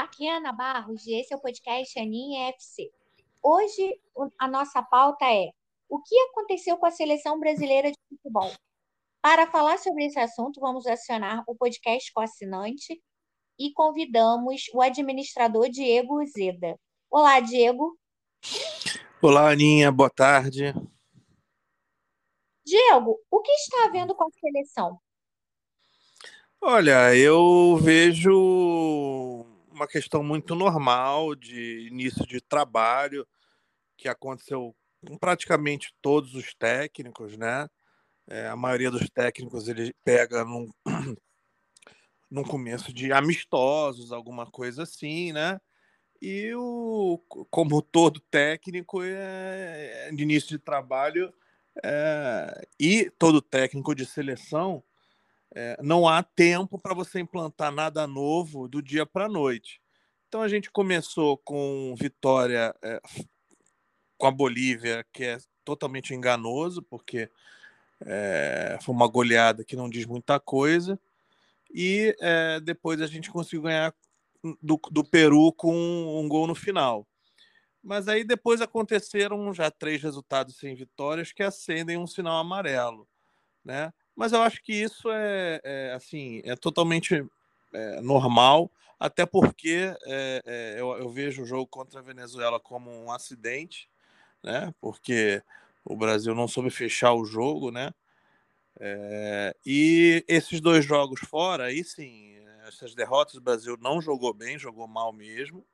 Aqui é Ana Barros e esse é o podcast Aninha FC. Hoje a nossa pauta é o que aconteceu com a seleção brasileira de futebol. Para falar sobre esse assunto, vamos acionar o podcast com assinante e convidamos o administrador Diego Zeda. Olá, Diego. Olá, Aninha, boa tarde. Diego, o que está havendo com a seleção? Olha, eu vejo uma questão muito normal de início de trabalho que aconteceu com praticamente todos os técnicos, né? É, a maioria dos técnicos ele pega num, num começo de amistosos, alguma coisa assim, né? E o, como todo técnico é, de início de trabalho é, e todo técnico de seleção é, não há tempo para você implantar nada novo do dia para a noite. Então a gente começou com vitória é, com a Bolívia, que é totalmente enganoso, porque é, foi uma goleada que não diz muita coisa. E depois a gente conseguiu ganhar do, do Peru com um, um gol no final. Mas aí depois aconteceram já três resultados sem vitórias que acendem um sinal amarelo, né? Mas eu acho que isso é, é assim, é totalmente é, normal, até porque é, é, eu, eu, vejo o jogo contra a Venezuela como um acidente, né? Porque o Brasil não soube fechar o jogo, né? É, e esses dois jogos fora, aí sim, essas derrotas o Brasil não jogou bem, jogou mal mesmo,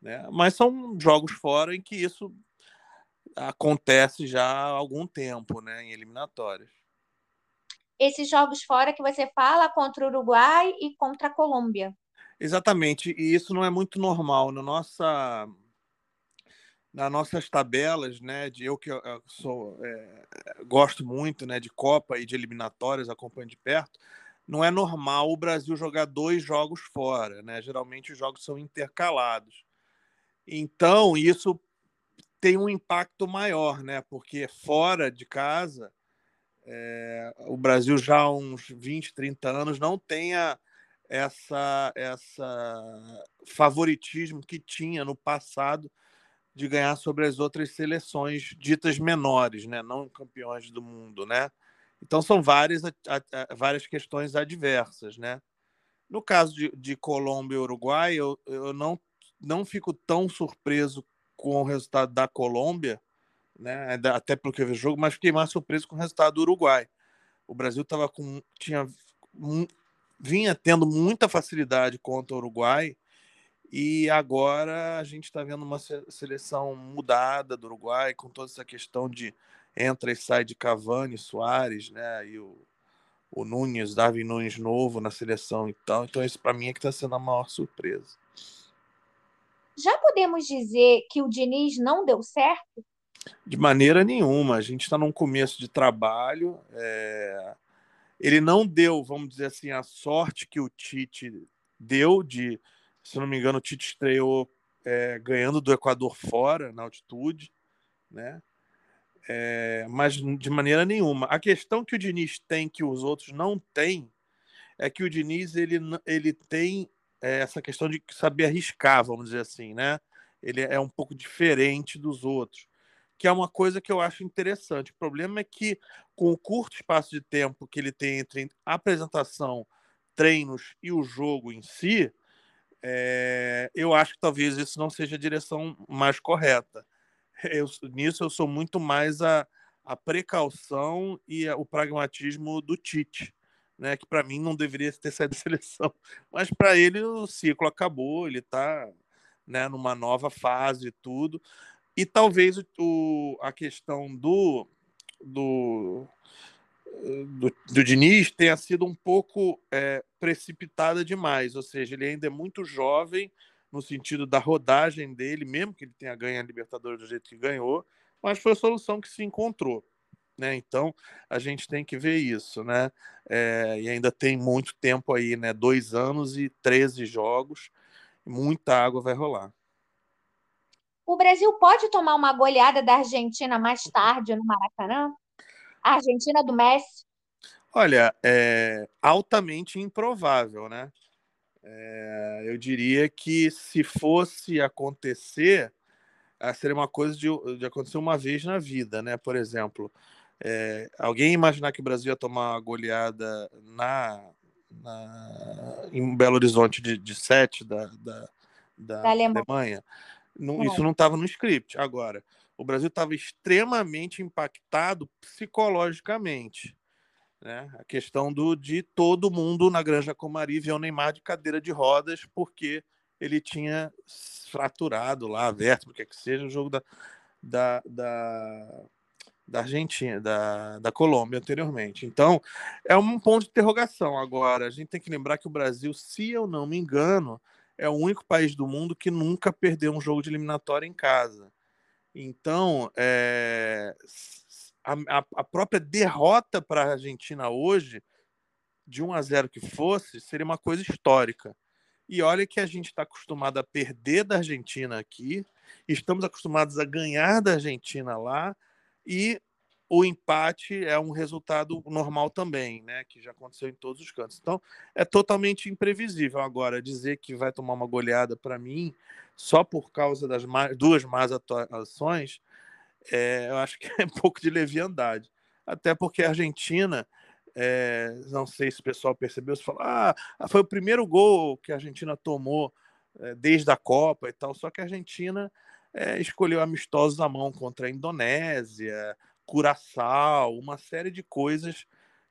né? Mas são jogos fora em que isso acontece já há algum tempo, né? Em eliminatórias esses jogos fora que você fala contra o Uruguai e contra a Colômbia. Exatamente, e isso não é muito normal na nossa nas nossas tabelas, né, de eu que eu sou é, gosto muito, né, de Copa e de eliminatórias, acompanho de perto, não é normal o Brasil jogar dois jogos fora, né? Geralmente os jogos são intercalados. Então isso tem um impacto maior, né? Porque fora de casa é, o Brasil já há uns 20, 30 anos não tenha essa, essa favoritismo que tinha no passado de ganhar sobre as outras seleções ditas menores, né? não campeões do mundo. Né? Então são várias, várias questões adversas. Né? No caso de, de Colômbia e Uruguai, eu, eu não, não fico tão surpreso com o resultado da Colômbia, né? Até pelo que eu vi o jogo, mas fiquei mais surpreso com o resultado do Uruguai. O Brasil tava com tinha vinha tendo muita facilidade contra o Uruguai e agora a gente está vendo uma seleção mudada do Uruguai com toda essa questão de entra e sai de Cavani, Soares, né? E o, o Nunes, Darwin Nunes novo na seleção e tal. Então isso para mim é que está sendo a maior surpresa. Já podemos dizer que o Diniz não deu certo? De maneira nenhuma. A gente está num começo de trabalho. É... Ele não deu, vamos dizer assim, a sorte que o Tite deu de, se não me engano, o Tite estreou é, ganhando do Equador fora, na altitude, né? É, mas de maneira nenhuma. A questão que o Diniz tem que os outros não têm é que o Diniz ele, ele tem é, essa questão de saber arriscar, vamos dizer assim, né? Ele é um pouco diferente dos outros que é uma coisa que eu acho interessante. O problema é que, com o curto espaço de tempo que ele tem entre apresentação, treinos e o jogo em si, é, eu acho que talvez isso não seja a direção mais correta. Eu, nisso eu sou muito mais a, a precaução e a, o pragmatismo do Tite, né? que para mim não deveria ter saído da seleção. Mas para ele o ciclo acabou, ele está né, numa nova fase e tudo. E talvez o, a questão do, do, do, do Diniz tenha sido um pouco é, precipitada demais, ou seja, ele ainda é muito jovem no sentido da rodagem dele, mesmo que ele tenha ganho a Libertadores do jeito que ganhou, mas foi a solução que se encontrou. Né? Então a gente tem que ver isso, né? É, e ainda tem muito tempo aí, né? Dois anos e 13 jogos, muita água vai rolar. O Brasil pode tomar uma goleada da Argentina mais tarde no Maracanã? A Argentina do Messi? Olha, é altamente improvável, né? É, eu diria que se fosse acontecer, ah, seria uma coisa de, de acontecer uma vez na vida, né? Por exemplo, é, alguém imaginar que o Brasil ia tomar uma goleada na, na em Belo Horizonte de, de 7 da, da, da, da Alemanha, não, isso não estava no script. Agora, o Brasil estava extremamente impactado psicologicamente. Né? A questão do, de todo mundo na Granja Comari ver o Neymar de cadeira de rodas porque ele tinha fraturado lá a vértebra, que é que seja, o jogo da, da, da, da Argentina, da, da Colômbia anteriormente. Então, é um ponto de interrogação. Agora, a gente tem que lembrar que o Brasil, se eu não me engano, é o único país do mundo que nunca perdeu um jogo de eliminatória em casa. Então, é, a, a, própria derrota para a Argentina hoje, de 1 a 0 que fosse, seria uma coisa histórica. E olha que a gente está acostumado a perder da Argentina aqui, estamos acostumados a ganhar da Argentina lá, e o empate é um resultado normal também, né? Que já aconteceu em todos os cantos. Então, é totalmente imprevisível. Agora, dizer que vai tomar uma goleada para mim, só por causa das duas más atuações, é, eu acho que é um pouco de leviandade. Até porque a Argentina, é, não sei se o pessoal percebeu, se falou, ah, foi o primeiro gol que a Argentina tomou é, desde a Copa e tal, só que a Argentina é, escolheu amistosos à mão contra a Indonésia, Curaçao, uma série de coisas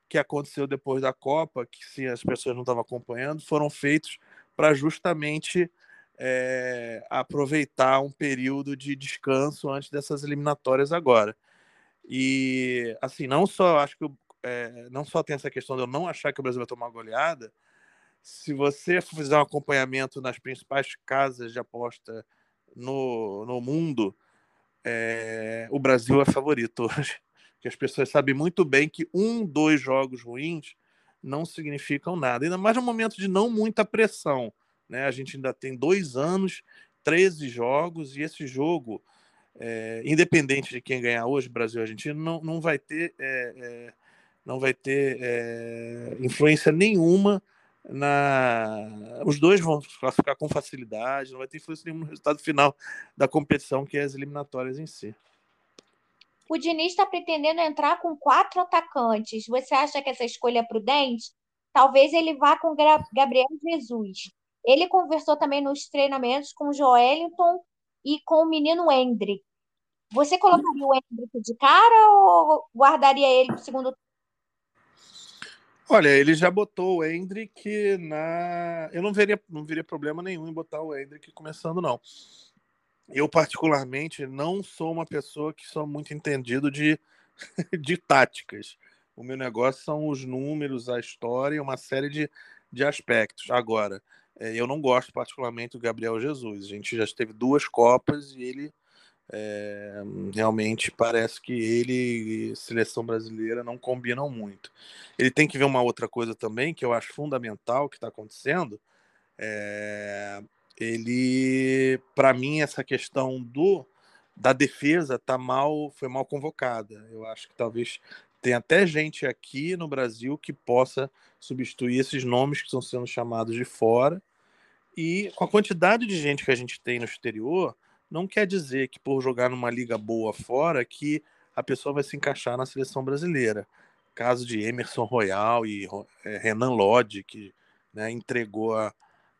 que aconteceu depois da Copa, que se as pessoas não estavam acompanhando, foram feitos para justamente é, aproveitar um período de descanso antes dessas eliminatórias agora. E assim, não só acho que é, não só tem essa questão de eu não achar que o Brasil vai tomar goleada, se você fizer um acompanhamento nas principais casas de aposta no, no mundo, é, o Brasil é favorito hoje. Que as pessoas sabem muito bem que um, dois jogos ruins não significam nada. Ainda mais no momento de não muita pressão. Né? A gente ainda tem dois anos, 13 jogos, e esse jogo, é, independente de quem ganhar hoje, Brasil e Argentina, não, não vai ter, é, é, não vai ter é, influência nenhuma na. Os dois vão classificar com facilidade, não vai ter influência nenhuma no resultado final da competição, que é as eliminatórias em si. O Diniz está pretendendo entrar com quatro atacantes. Você acha que essa escolha é prudente? Talvez ele vá com Gabriel Jesus. Ele conversou também nos treinamentos com o Joelinton e com o menino Hendrick. Você colocaria o Hendrick de cara ou guardaria ele para o segundo Olha, ele já botou o Hendrick na. Eu não veria, não veria problema nenhum em botar o Hendrick começando, não. Eu, particularmente, não sou uma pessoa que sou muito entendido de, de táticas. O meu negócio são os números, a história e uma série de, de aspectos. Agora, é, eu não gosto particularmente do Gabriel Jesus. A gente já teve duas Copas e ele é, realmente parece que ele e seleção brasileira não combinam muito. Ele tem que ver uma outra coisa também que eu acho fundamental que está acontecendo. É, ele, para mim, essa questão do da defesa tá mal, foi mal convocada. Eu acho que talvez tem até gente aqui no Brasil que possa substituir esses nomes que estão sendo chamados de fora. E com a quantidade de gente que a gente tem no exterior, não quer dizer que por jogar numa liga boa fora que a pessoa vai se encaixar na seleção brasileira. Caso de Emerson Royal e é, Renan Lodge, que né, entregou a,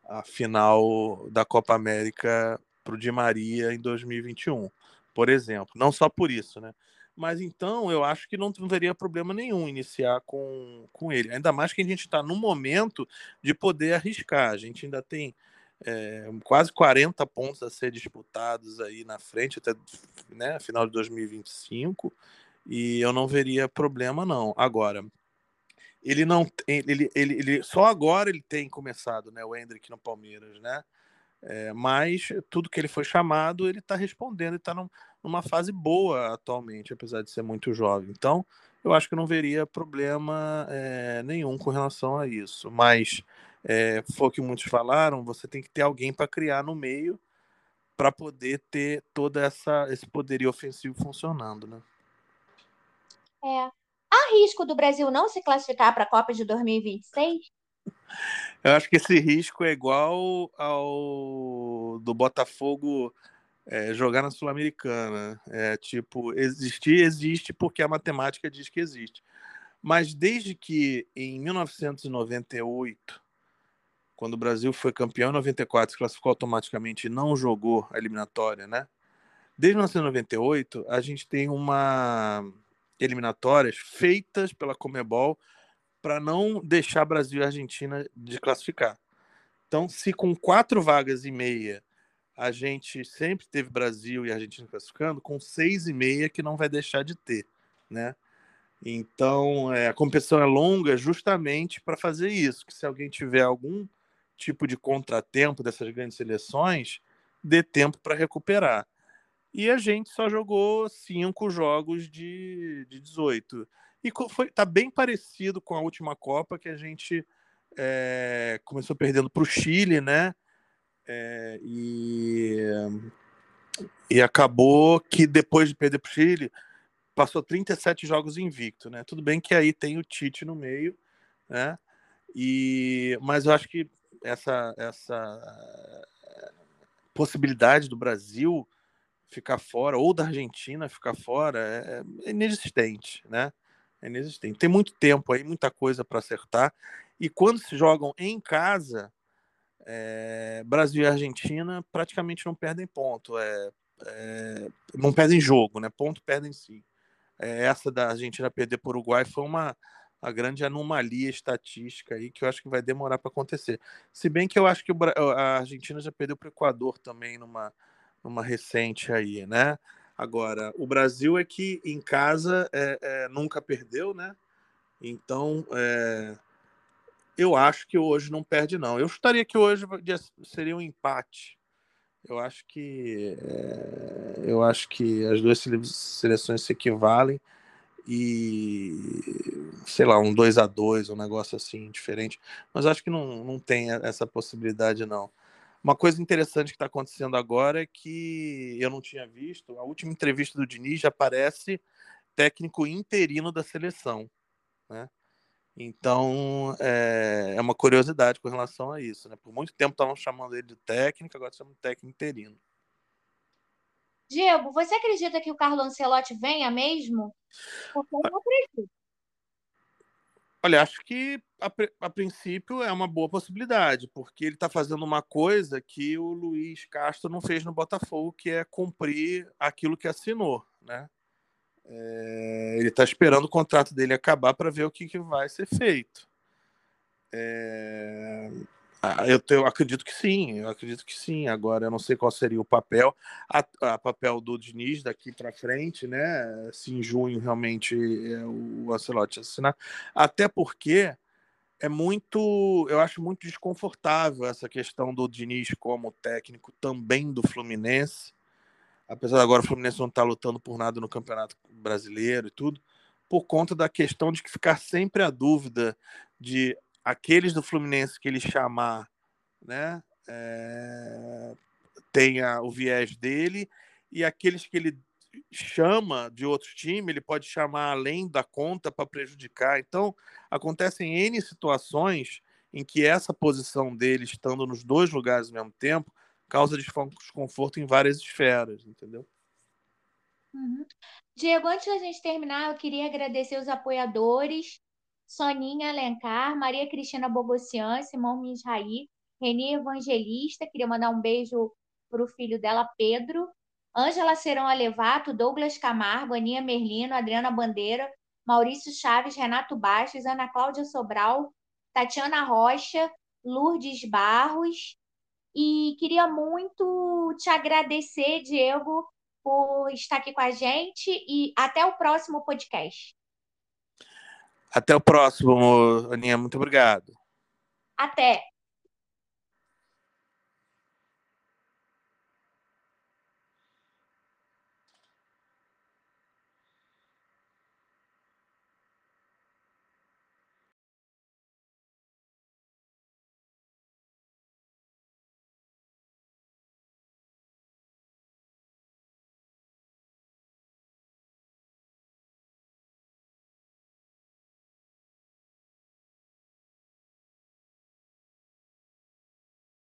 a final da Copa América para o Di Maria em 2021, por exemplo. Não só por isso, né? Mas então eu acho que não, teria problema nenhum iniciar com, com ele. Ainda mais que a gente está no momento de poder arriscar. A gente ainda tem é, quase 40 pontos a ser disputados aí na frente até né, final de 2025 e eu não veria problema não. Agora, ele não ele, ele, ele só agora ele tem começado, né, o Hendrick no Palmeiras, né? É, mas tudo que ele foi chamado, ele está respondendo e está num, numa fase boa atualmente, apesar de ser muito jovem. Então, eu acho que não veria problema é, nenhum com relação a isso. Mas é, foi o que muitos falaram, você tem que ter alguém para criar no meio para poder ter todo essa, esse poderio ofensivo funcionando, né? É. Há risco do Brasil não se classificar para a Copa de 2026? Eu acho que esse risco é igual ao do Botafogo é, jogar na Sul-Americana. É tipo, existir existe porque a matemática diz que existe. Mas desde que em 1998, quando o Brasil foi campeão em 94, se classificou automaticamente e não jogou a eliminatória, né? Desde 1998, a gente tem uma eliminatórias feitas pela Comebol para não deixar Brasil e Argentina de classificar. Então, se com quatro vagas e meia a gente sempre teve Brasil e Argentina classificando, com seis e meia que não vai deixar de ter, né? Então, é, a competição é longa justamente para fazer isso, que se alguém tiver algum tipo de contratempo dessas grandes seleções, dê tempo para recuperar. E a gente só jogou cinco jogos de, de 18. E foi, tá bem parecido com a última Copa, que a gente é, começou perdendo para o Chile, né? É, e, e acabou que depois de perder para o Chile, passou 37 jogos invicto, né? Tudo bem que aí tem o Tite no meio, né? E, mas eu acho que essa, essa possibilidade do Brasil ficar fora, ou da Argentina ficar fora, é, é inexistente, né? É inexistente. Tem muito tempo aí, muita coisa para acertar. E quando se jogam em casa, é, Brasil e Argentina praticamente não perdem ponto. É, é, não perdem jogo, né? Ponto perdem sim. É, essa da Argentina perder o Uruguai foi uma a grande anomalia estatística aí que eu acho que vai demorar para acontecer. Se bem que eu acho que a Argentina já perdeu para o Equador também numa numa recente aí, né? Agora, o Brasil é que em casa é, é, nunca perdeu, né? Então, é, eu acho que hoje não perde, não. Eu estaria que hoje seria um empate. Eu acho que é, eu acho que as duas seleções se equivalem e sei lá, um 2 a 2 um negócio assim diferente. Mas acho que não, não tem essa possibilidade, não. Uma coisa interessante que está acontecendo agora é que eu não tinha visto, a última entrevista do Diniz já aparece técnico interino da seleção, né? Então é, é uma curiosidade com relação a isso, né? Por muito tempo estavam chamando ele de técnico, agora chamam de técnico interino. Diego, você acredita que o Carlo Ancelotti venha mesmo? Porque eu não acredito. Olha, acho que a, a, princípio é uma boa possibilidade, porque ele está fazendo uma coisa que o Luiz Castro não fez no Botafogo, que é cumprir aquilo que assinou, né? É, ele está esperando o contrato dele acabar para ver o que, que vai ser feito. É, eu, eu, acredito que sim, eu acredito que sim. Agora, eu não sei qual seria o papel, a, a papel do Diniz daqui para frente, né? Se em junho realmente é o Ancelotti assinar, até porque é muito, eu acho muito desconfortável essa questão do Diniz como técnico também do Fluminense, apesar de agora o Fluminense não estar tá lutando por nada no Campeonato Brasileiro e tudo, por conta da questão de ficar sempre a dúvida de aqueles do Fluminense que ele chamar, né, é, tenha o viés dele, e aqueles que ele chama de outro time, ele pode chamar além da conta para prejudicar. Então, acontecem N situações em que essa posição dele, estando nos dois lugares ao mesmo tempo, causa desconforto em várias esferas, entendeu? Uhum. Diego, antes da gente terminar, eu queria agradecer os apoiadores Soninha Alencar, Maria Cristina Bogossian, Simão Misraí, Reni Evangelista, queria mandar um beijo para o filho dela, Pedro, Ângela Serão Alevato, Douglas Camargo, Aninha Merlino, Adriana Bandeira, Maurício Chaves, Renato Bastos, Ana Cláudia Sobral, Tatiana Rocha, Lourdes Barros. E queria muito te agradecer, Diego, por estar aqui com a gente e até o próximo podcast. Até o próximo, Aninha. Muito obrigado. Até.